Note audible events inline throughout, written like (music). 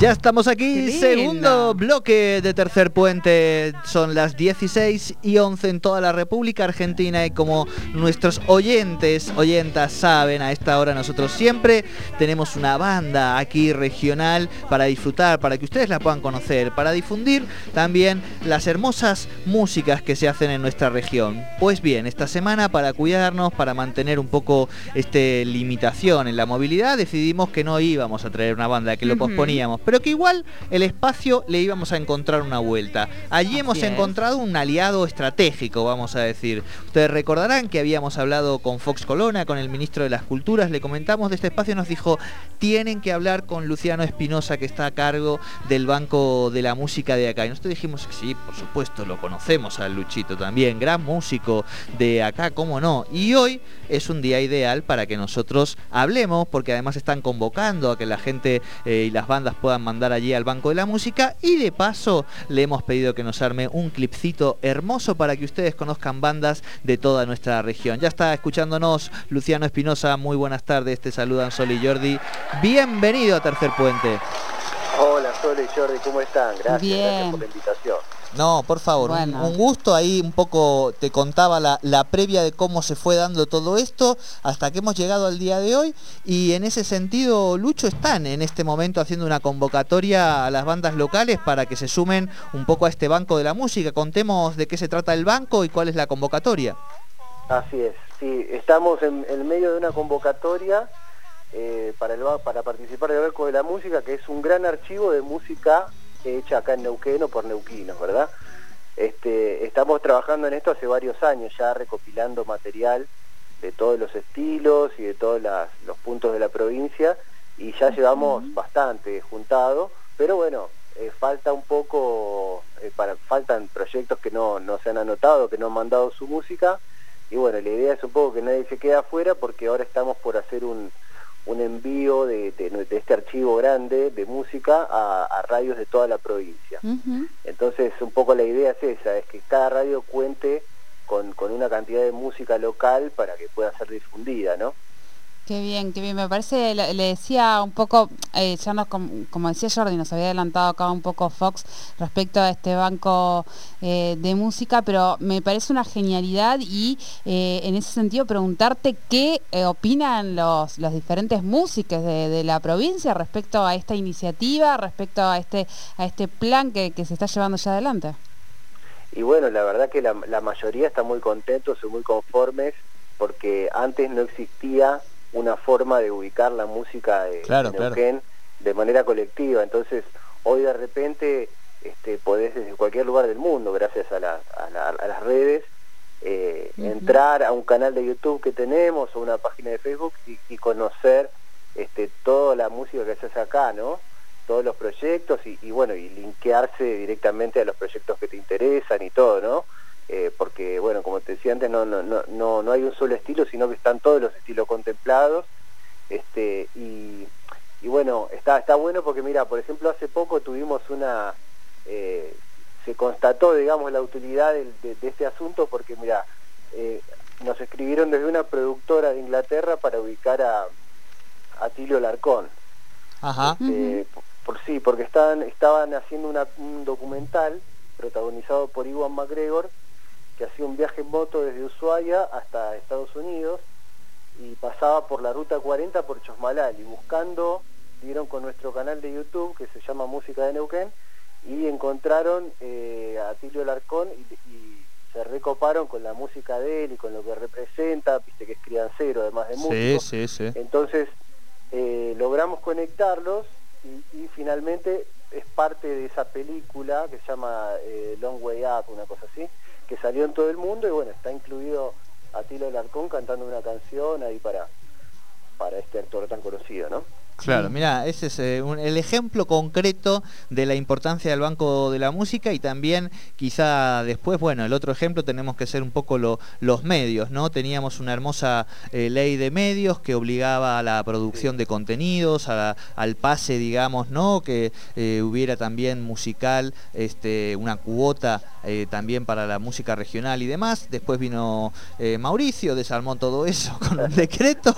Ya estamos aquí, segundo bloque de Tercer Puente. Son las 16 y 11 en toda la República Argentina y como nuestros oyentes, oyentas saben, a esta hora nosotros siempre tenemos una banda aquí regional para disfrutar, para que ustedes la puedan conocer, para difundir también las hermosas músicas que se hacen en nuestra región. Pues bien, esta semana para cuidarnos, para mantener un poco este limitación en la movilidad, decidimos que no íbamos a traer una banda, que lo posponíamos pero que igual el espacio le íbamos a encontrar una vuelta. Allí hemos encontrado un aliado estratégico, vamos a decir. Ustedes recordarán que habíamos hablado con Fox Colona, con el ministro de las Culturas, le comentamos de este espacio, nos dijo, tienen que hablar con Luciano Espinosa, que está a cargo del Banco de la Música de acá. Y nosotros dijimos, sí, por supuesto, lo conocemos al Luchito también, gran músico de acá, cómo no. Y hoy es un día ideal para que nosotros hablemos, porque además están convocando a que la gente eh, y las bandas puedan mandar allí al Banco de la Música y de paso le hemos pedido que nos arme un clipcito hermoso para que ustedes conozcan bandas de toda nuestra región. Ya está escuchándonos Luciano Espinosa, muy buenas tardes, te saludan Sol y Jordi. Bienvenido a Tercer Puente. Hola Sol y Jordi, ¿cómo están? Gracias, gracias por la invitación. No, por favor, un, gusto. Ahí un poco te contaba la, la, previa de cómo se fue dando todo esto hasta que hemos llegado al día de hoy. Y en ese sentido, Lucho, están en este momento haciendo una convocatoria a las bandas locales para que se sumen un poco a este banco de la música. Contemos de qué se trata el banco y cuál es la convocatoria. Así es, sí, estamos en, el medio de una convocatoria eh, para, el, para participar del Banco de la Música, que es un gran archivo de música hecha acá en Neuquén o por neuquinos, ¿verdad? Este, estamos trabajando en esto hace varios años ya recopilando material de todos los estilos y de todos los puntos de la provincia y ya llevamos bastante juntado, pero bueno, eh, falta un poco, eh, para, faltan proyectos que no, no se han anotado, que no han mandado su música y bueno, la idea es un poco que nadie se quede afuera porque ahora estamos por hacer un, un envío de, este archivo grande de música a, radios de toda la provincia. Entonces, un poco la idea es esa, es que cada radio cuente con, con una cantidad de música local para que pueda ser difundida, ¿no? Qué bien, qué bien. Me parece, le, decía un poco, eh, ya nos, como, decía Jordi, nos había adelantado acá un poco Fox respecto a este banco eh, de música, pero me parece una genialidad y eh, en ese sentido preguntarte qué opinan los, los diferentes músicos de, la provincia respecto a esta iniciativa, respecto a este, a este plan que, se está llevando ya adelante. Y bueno, la verdad que la, la mayoría está muy contentos y muy conformes porque antes no existía una forma de ubicar la música de, Neuquén de manera colectiva. Entonces, hoy de repente este, podés desde cualquier lugar del mundo, gracias a, las redes, eh, entrar a un canal de YouTube que tenemos o una página de Facebook y, conocer este, toda la música que se hace acá, ¿no? Todos los proyectos y, y, bueno, y linkearse directamente a los proyectos que te interesan y todo, ¿no? Eh, porque bueno, como te decía antes, no, no, no, no hay un solo estilo, sino que están todos los estilos contemplados. Este, y, bueno, está, está bueno porque mira, por ejemplo, hace poco tuvimos una, eh, se constató, digamos, la utilidad de, este asunto porque mira, eh, nos escribieron desde una productora de Inglaterra para ubicar a, a Tilio Larcón. Ajá. Este, por, sí, porque estaban, estaban haciendo un documental protagonizado por Iwan McGregor que hacía un viaje en moto desde Ushuaia hasta Estados Unidos y pasaba por la ruta 40 por Chosmalal y buscando, dieron con nuestro canal de YouTube que se llama Música de Neuquén y encontraron eh, a Tilio Larcón y, se recoparon con la música de él y con lo que representa, viste que es criancero además de músico. Sí, sí, sí. Entonces eh, logramos conectarlos y, y, finalmente es parte de esa película que se llama eh, Long Way Up, una cosa así, que salió en todo el mundo y bueno, está incluido Atilo Larcón cantando una canción ahí para, para este actor tan conocido, ¿no? Claro, mira, ese es eh, el ejemplo concreto de la importancia del Banco de la Música y también quizá después, bueno, el otro ejemplo tenemos que ser un poco los medios, ¿no? Teníamos una hermosa eh, ley de medios que obligaba a la producción de contenidos, al pase, digamos, ¿no? Que eh, hubiera también musical este, una cuota eh, también para la música regional y demás. Después vino eh, Mauricio, desarmó todo eso (laughs) con un decreto.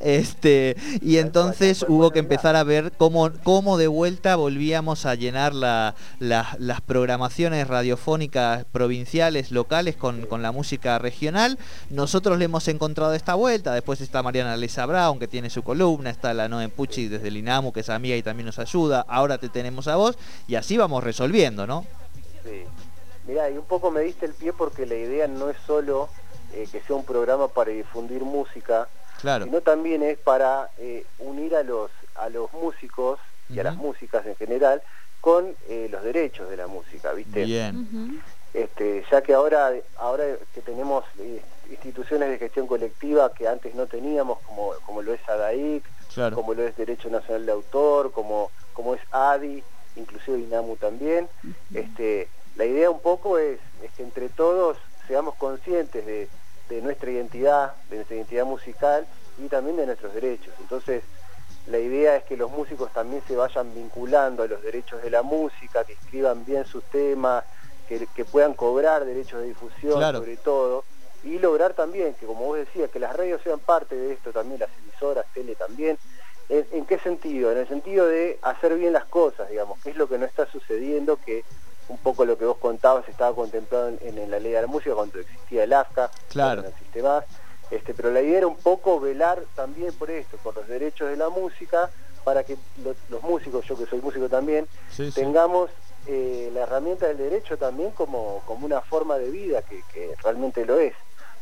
este, y entonces hubo que empezar a ver cómo, cómo de vuelta volvíamos a llenar las programaciones radiofónicas provinciales, locales, con, con la música regional. Nosotros le hemos encontrado esta vuelta, después está Mariana Lesa Brown, que tiene su columna, está la Noem Pucci desde el INAMU, que es amiga y también nos ayuda, ahora te tenemos a vos, y así vamos resolviendo, ¿no? Sí. Mirá, y un poco me diste el pie porque la idea no es solo eh, que sea un programa para difundir música, claro. sino también es para eh, unir a los, a los músicos y a las músicas en general con eh, los derechos de la música, ¿viste? Bien. este, ya que ahora, ahora que tenemos instituciones de gestión colectiva que antes no teníamos, como, como lo es ADAIC, como lo es Derecho Nacional de Autor, como, como es ADI, inclusive INAMU también. este, la idea un poco es, que entre todos seamos conscientes de, nuestra identidad, de nuestra identidad musical y también de nuestros derechos. Entonces, la idea es que los músicos también se vayan vinculando a los derechos de la música, que escriban bien sus temas, que, puedan cobrar derechos de difusión sobre todo, y lograr también que, como vos decías, que las radios sean parte de esto, también las emisoras, tele también. ¿En, qué sentido? En el sentido de hacer bien las cosas, digamos, que es lo que no está sucediendo, que un poco lo que vos contabas estaba contemplado en, la ley de la música cuando existía el AFCA, claro. no existe más. Este, pero la idea era un poco velar también por esto, por los derechos de la música, para que los músicos, yo que soy músico también, tengamos eh, la herramienta del derecho también como, como una forma de vida, que, que realmente lo es.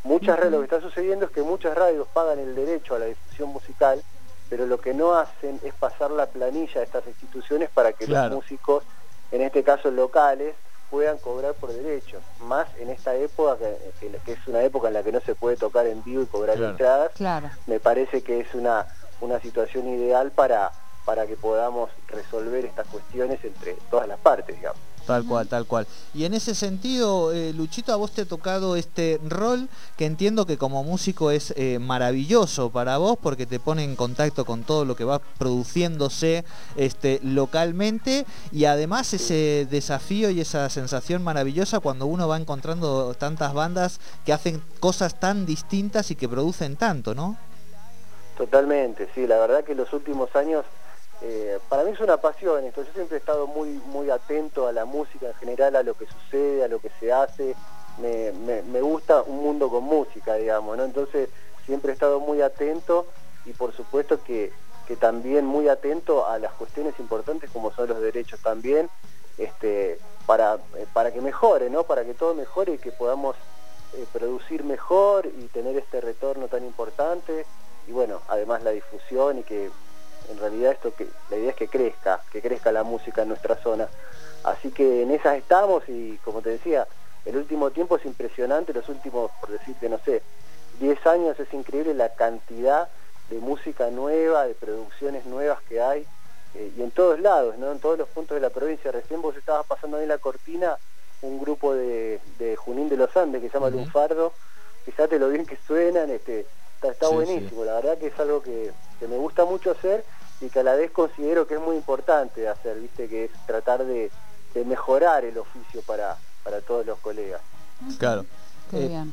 Muchas lo que está sucediendo es que muchas radios pagan el derecho a la difusión musical, pero lo que no hacen es pasar la planilla de estas instituciones para que los músicos, en este caso locales, puedan cobrar por derechos. Más en esta época, que, es una época en la que no se puede tocar en vivo y cobrar entradas, me parece que es una, una situación ideal para, para que podamos resolver estas cuestiones entre todas las partes, digamos. Tal cual, tal cual. Y en ese sentido, eh, Luchito, a vos te ha tocado este rol que entiendo que como músico es eh, maravilloso para vos porque te pone en contacto con todo lo que va produciéndose este, localmente y además ese desafío y esa sensación maravillosa cuando uno va encontrando tantas bandas que hacen cosas tan distintas y que producen tanto, ¿no? Totalmente, sí, la verdad que los últimos años eh, para mí es una pasión esto, yo siempre he estado muy, muy atento a la música en general, a lo que sucede, a lo que se hace, me, gusta un mundo con música, digamos, ¿no? Entonces siempre he estado muy atento y por supuesto que, también muy atento a las cuestiones importantes como son los derechos también, este, para, eh, para que mejore, ¿no? Para que todo mejore y que podamos eh, producir mejor y tener este retorno tan importante y bueno, además la difusión y que en realidad esto que la idea es que crezca, que crezca la música en nuestra zona. Así que en esas estamos y como te decía, el último tiempo es impresionante, los últimos, por decirte, no sé, 10 años es increíble la cantidad de música nueva, de producciones nuevas que hay, eh, y en todos lados, ¿no? en todos los puntos de la provincia. Recién vos estabas pasando ahí la cortina un grupo de, Junín de los Andes que se llama Lunfardo, fíjate lo bien que suenan, este, está, buenísimo, la verdad que es algo que, que me gusta mucho hacer y que a la vez considero que es muy importante hacer, viste, que es tratar de, mejorar el oficio para, para todos los colegas. Claro. Eh,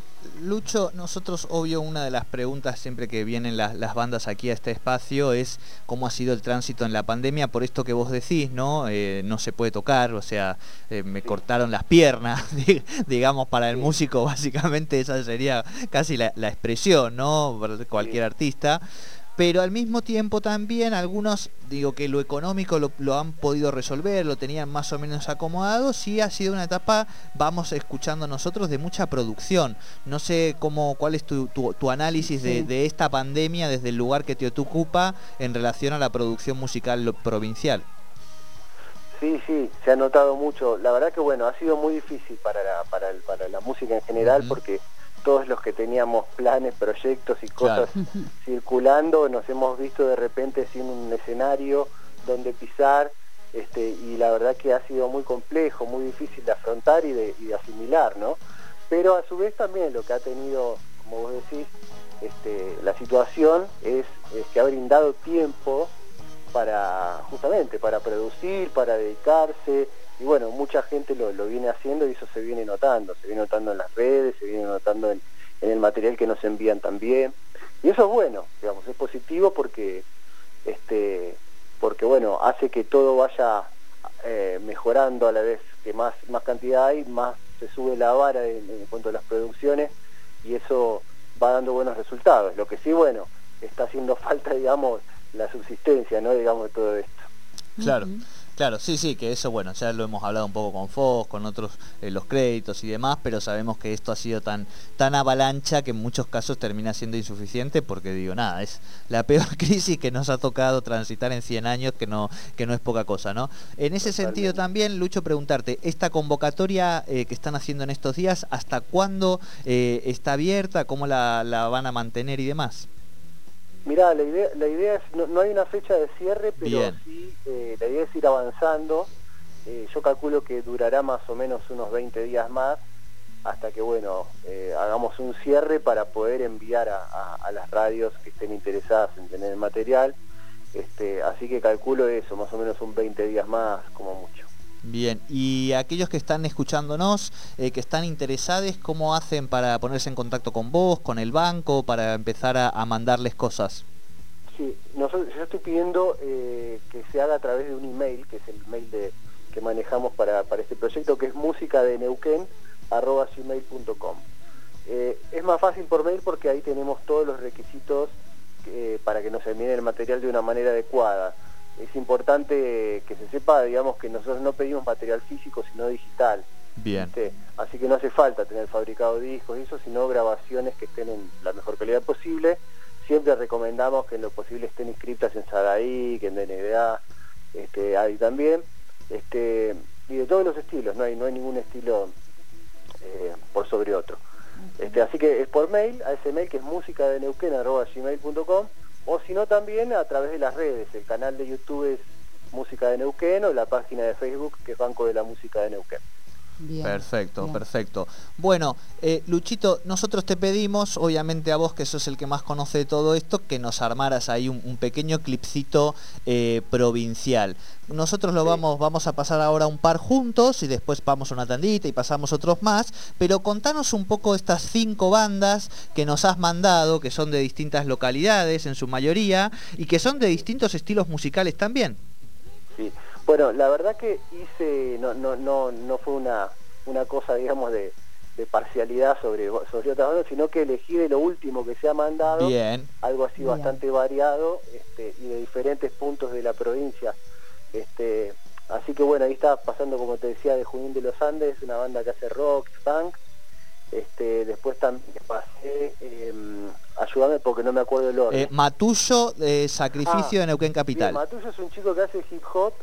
Lucho, nosotros obvio una de las preguntas siempre que vienen las, bandas aquí a este espacio es cómo ha sido el tránsito en la pandemia, por esto que vos decís, ¿no? Eh, no se puede tocar, o sea, eh, me cortaron las piernas, (laughs) digamos, para el músico (laughs) básicamente esa sería casi la, la expresión, ¿no? Cualquier artista pero al mismo tiempo también algunos, digo que lo económico lo, han podido resolver, lo tenían más o menos acomodado, sí ha sido una etapa, vamos escuchando nosotros, de mucha producción. No sé cómo, cuál es tu, tu, análisis de, esta pandemia desde el lugar que te ocupa en relación a la producción musical provincial. Sí, sí, se ha notado mucho. La verdad que bueno, ha sido muy difícil para la, para, para la música en general porque todos los que teníamos planes, proyectos y cosas (laughs) circulando, nos hemos visto de repente sin un escenario donde pisar, este, y la verdad que ha sido muy complejo, muy difícil de afrontar y de, asimilar, ¿no? Pero a su vez también lo que ha tenido, como vos decís, este, la situación es, que ha brindado tiempo para, justamente, para producir, para dedicarse, bueno, mucha gente lo, viene haciendo y eso se viene notando, se viene notando en las redes, se viene notando en, el material que nos envían también. Y eso es bueno, digamos, es positivo porque, este, porque bueno, hace que todo vaya eh, mejorando a la vez que más, más cantidad hay, más se sube la vara en, en cuanto a las producciones y eso va dando buenos resultados. Lo que sí, bueno, está haciendo (laughs) falta, digamos, la subsistencia, ¿no? Digamos, de todo esto. Claro. Claro, sí, sí, que eso, bueno, ya lo hemos hablado un poco con Fox, con otros, eh, los créditos y demás, pero sabemos que esto ha sido tan, tan avalancha que en muchos casos termina siendo insuficiente porque digo, nada, es la peor (laughs) crisis que nos ha tocado transitar en 100 años, que no, que no es poca cosa, ¿no? En ese sentido también, Lucho, preguntarte, esta convocatoria eh, que están haciendo en estos días, ¿hasta cuándo eh, está abierta? ¿Cómo la, la van a mantener y demás? Mirá, la idea, la idea es, no, hay una fecha de cierre, pero sí, eh, la idea es ir avanzando. Eh, yo calculo que durará más o menos unos 20 días más, hasta que, bueno, eh, hagamos un cierre para poder enviar a, las radios que estén interesadas en tener el material. Este, así que calculo eso, más o menos un 20 días más, como mucho. Bien, y aquellos que están escuchándonos, que están interesados, ¿cómo hacen para ponerse en contacto con vos, con el banco, para empezar a, mandarles cosas? Sí, nosotros, yo estoy pidiendo eh, que se haga a través de un email, que es el email de, que manejamos para, para este proyecto, que es música de Neuquén. Eh, es más fácil por mail porque ahí tenemos todos los requisitos eh, para que nos envíen el material de una manera adecuada. Es importante que se sepa, digamos, que nosotros no pedimos material físico, sino digital. Bien. Así que no hace falta tener fabricado discos y eso, sino grabaciones que estén en la mejor calidad posible siempre recomendamos que en lo posible estén inscritas en SADAI, que en DNDA, este, hay también, este, y de todos los estilos, no hay, no hay ningún estilo eh, por sobre otro. Este, así que es por mail, a ese mail que es música de gmail.com o si no también a través de las redes, el canal de YouTube es Música de Neuquén o la página de Facebook que es Banco de la Música de Neuquén perfecto, perfecto. Bueno, eh, Luchito, nosotros te pedimos, obviamente a vos que sos el que más conoce de todo esto, que nos armaras ahí un, pequeño clipcito eh, provincial. Nosotros lo vamos, vamos a pasar ahora un par juntos y después vamos a una tandita y pasamos otros más, pero contanos un poco estas cinco bandas que nos has mandado, que son de distintas localidades en su mayoría y que son de distintos estilos musicales también. Sí. Bueno, la verdad que hice, no, no, no, no fue una, una cosa, digamos, de, parcialidad sobre, sobre otras bandas, sino que elegí de lo último que se ha mandado, algo así bastante variado este, y de diferentes puntos de la provincia. Este, así que bueno, ahí está pasando, como te decía, de Junín de los Andes, una banda que hace rock, punk. Este, después también pasé, em, ayúdame porque no me acuerdo el orden. Eh, Matullo de Sacrificio ah, de Neuquén Capital. Matullo es un chico que hace hip hop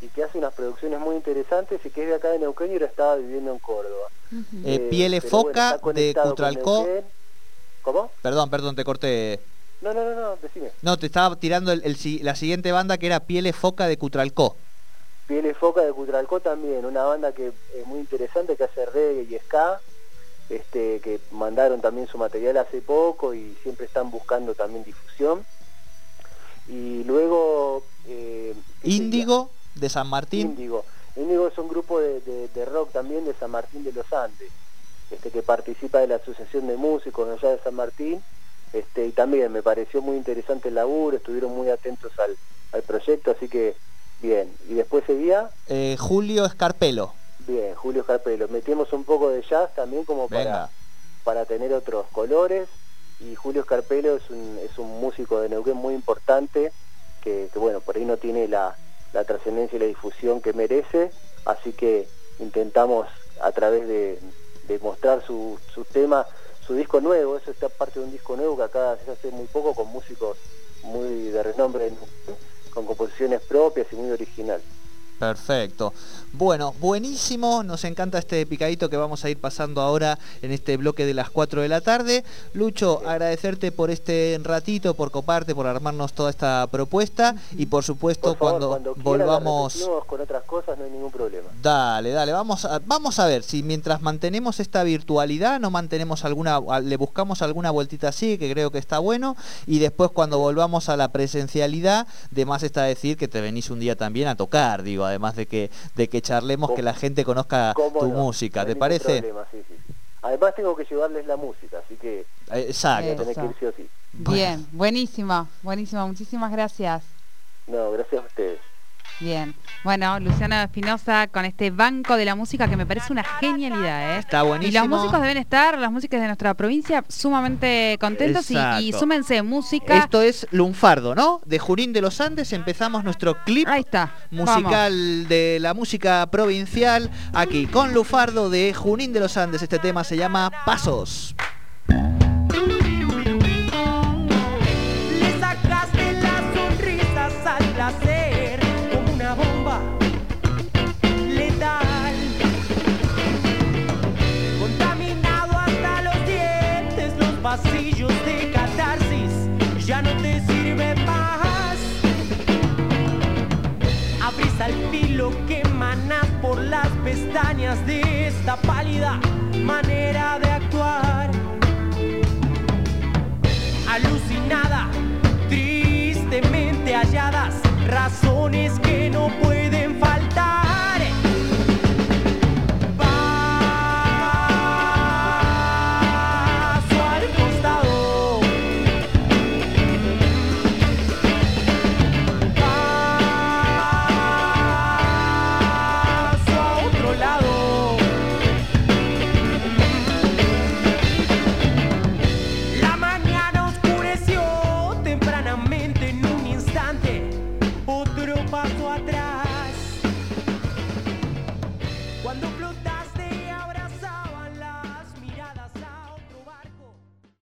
y que hace unas producciones muy interesantes y que es de acá de Neuquén y ahora estaba viviendo en Córdoba. Eh, Piele Foca de Cutralcó. ¿Cómo? Perdón, perdón, te corté. No, no, no, no, decime. No, te estaba tirando el, la siguiente banda que era Piele Foca de Cutralcó. Piele Foca de Cutralcó también, una banda que es muy interesante, que hace reggae y ska, este, que mandaron también su material hace poco y siempre están buscando también difusión. Y luego... Eh, Índigo de San Martín. Índigo. Índigo es un grupo de, rock también de San Martín de los Andes, este, que participa de la Asociación de Músicos allá de San Martín, este, y también me pareció muy interesante el laburo, estuvieron muy atentos al, proyecto, así que bien. ¿Y después seguía? Eh, Julio Escarpelo. Bien, Julio Escarpelo. Metimos un poco de jazz también como para, para tener otros colores, y Julio Escarpelo es un, es un músico de Neuquén muy importante, que bueno, por ahí no tiene la la trascendencia y la difusión que merece, así que intentamos a través de, mostrar su, su, tema, su disco nuevo, eso está parte de un disco nuevo que acá se hace muy poco con músicos muy de renombre, con composiciones propias y muy originales. Perfecto. Bueno, buenísimo. Nos encanta este picadito que vamos a ir pasando ahora en este bloque de las 4 de la tarde. Lucho, agradecerte por este ratito, por coparte, por armarnos toda esta propuesta y por supuesto cuando, volvamos con otras cosas no hay ningún problema. Dale, dale, vamos a, vamos a ver si mientras mantenemos esta virtualidad no mantenemos alguna le buscamos alguna vueltita así, que creo que está bueno y después cuando volvamos a la presencialidad, de más está decir que te venís un día también a tocar, digo, además de que, de que charlemos, que la gente conozca tu música, ¿te parece? Además tengo que llevarles la música, así que... Exacto. Bien, buenísimo, buenísimo, muchísimas gracias. No, gracias a ustedes. Bien. Bueno, Luciano Espinosa con este banco de la música que me parece una genialidad, ¿eh? Está buenísimo. Y los músicos deben estar, las músicas de nuestra provincia, sumamente contentos y, súmense música. Esto es Lunfardo, ¿no? De Junín de los Andes empezamos nuestro clip Ahí está. musical de la música provincial aquí con Lunfardo de Junín de los Andes. Este tema se llama Pasos. de catarsis ya no te sirven más. Abrís al filo que emana por las pestañas de esta pálida manera de actuar. Alucinada, tristemente halladas, razones que no puedo.